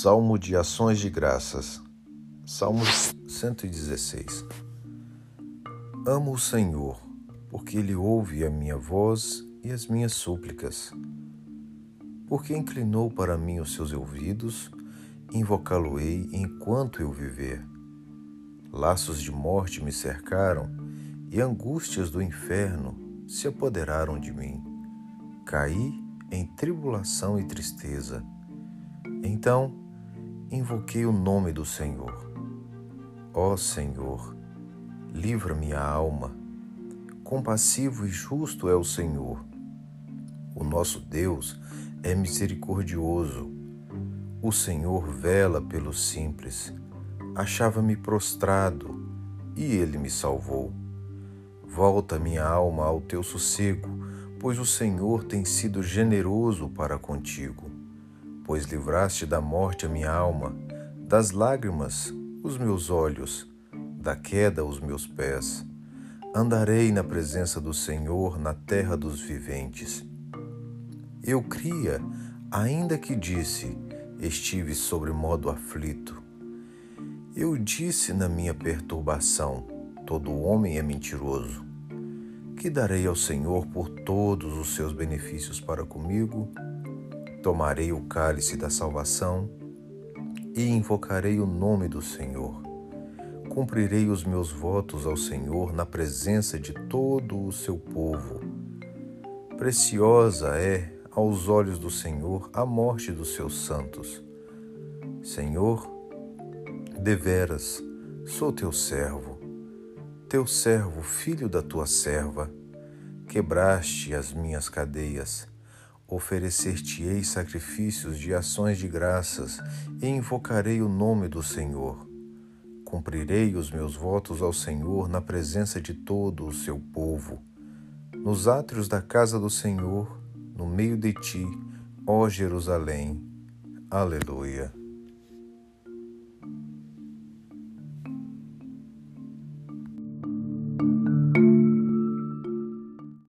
Salmo de Ações de Graças, Salmo 116. Amo o Senhor, porque Ele ouve a minha voz e as minhas súplicas. Porque inclinou para mim os seus ouvidos, invocá-lo-ei enquanto eu viver. Laços de morte me cercaram e angústias do inferno se apoderaram de mim. Caí em tribulação e tristeza então invoquei o nome do Senhor. Ó Senhor, livra minha alma. Compassivo e justo é o Senhor. O nosso Deus é misericordioso. O Senhor vela pelos simples. Achava-me prostrado e ele me salvou. Volta minha alma ao teu sossego, pois o Senhor tem sido generoso para contigo pois livraste da morte a minha alma, das lágrimas os meus olhos, da queda os meus pés. Andarei na presença do Senhor na terra dos viventes. Eu cria, ainda que disse, estive sobre modo aflito. Eu disse na minha perturbação: todo homem é mentiroso. Que darei ao Senhor por todos os seus benefícios para comigo? Tomarei o cálice da salvação e invocarei o nome do Senhor. Cumprirei os meus votos ao Senhor na presença de todo o seu povo. Preciosa é aos olhos do Senhor a morte dos seus santos. Senhor, deveras, sou teu servo, teu servo, filho da tua serva. Quebraste as minhas cadeias Oferecer-te-ei sacrifícios de ações de graças e invocarei o nome do Senhor. Cumprirei os meus votos ao Senhor na presença de todo o seu povo. Nos átrios da casa do Senhor, no meio de ti, ó Jerusalém. Aleluia.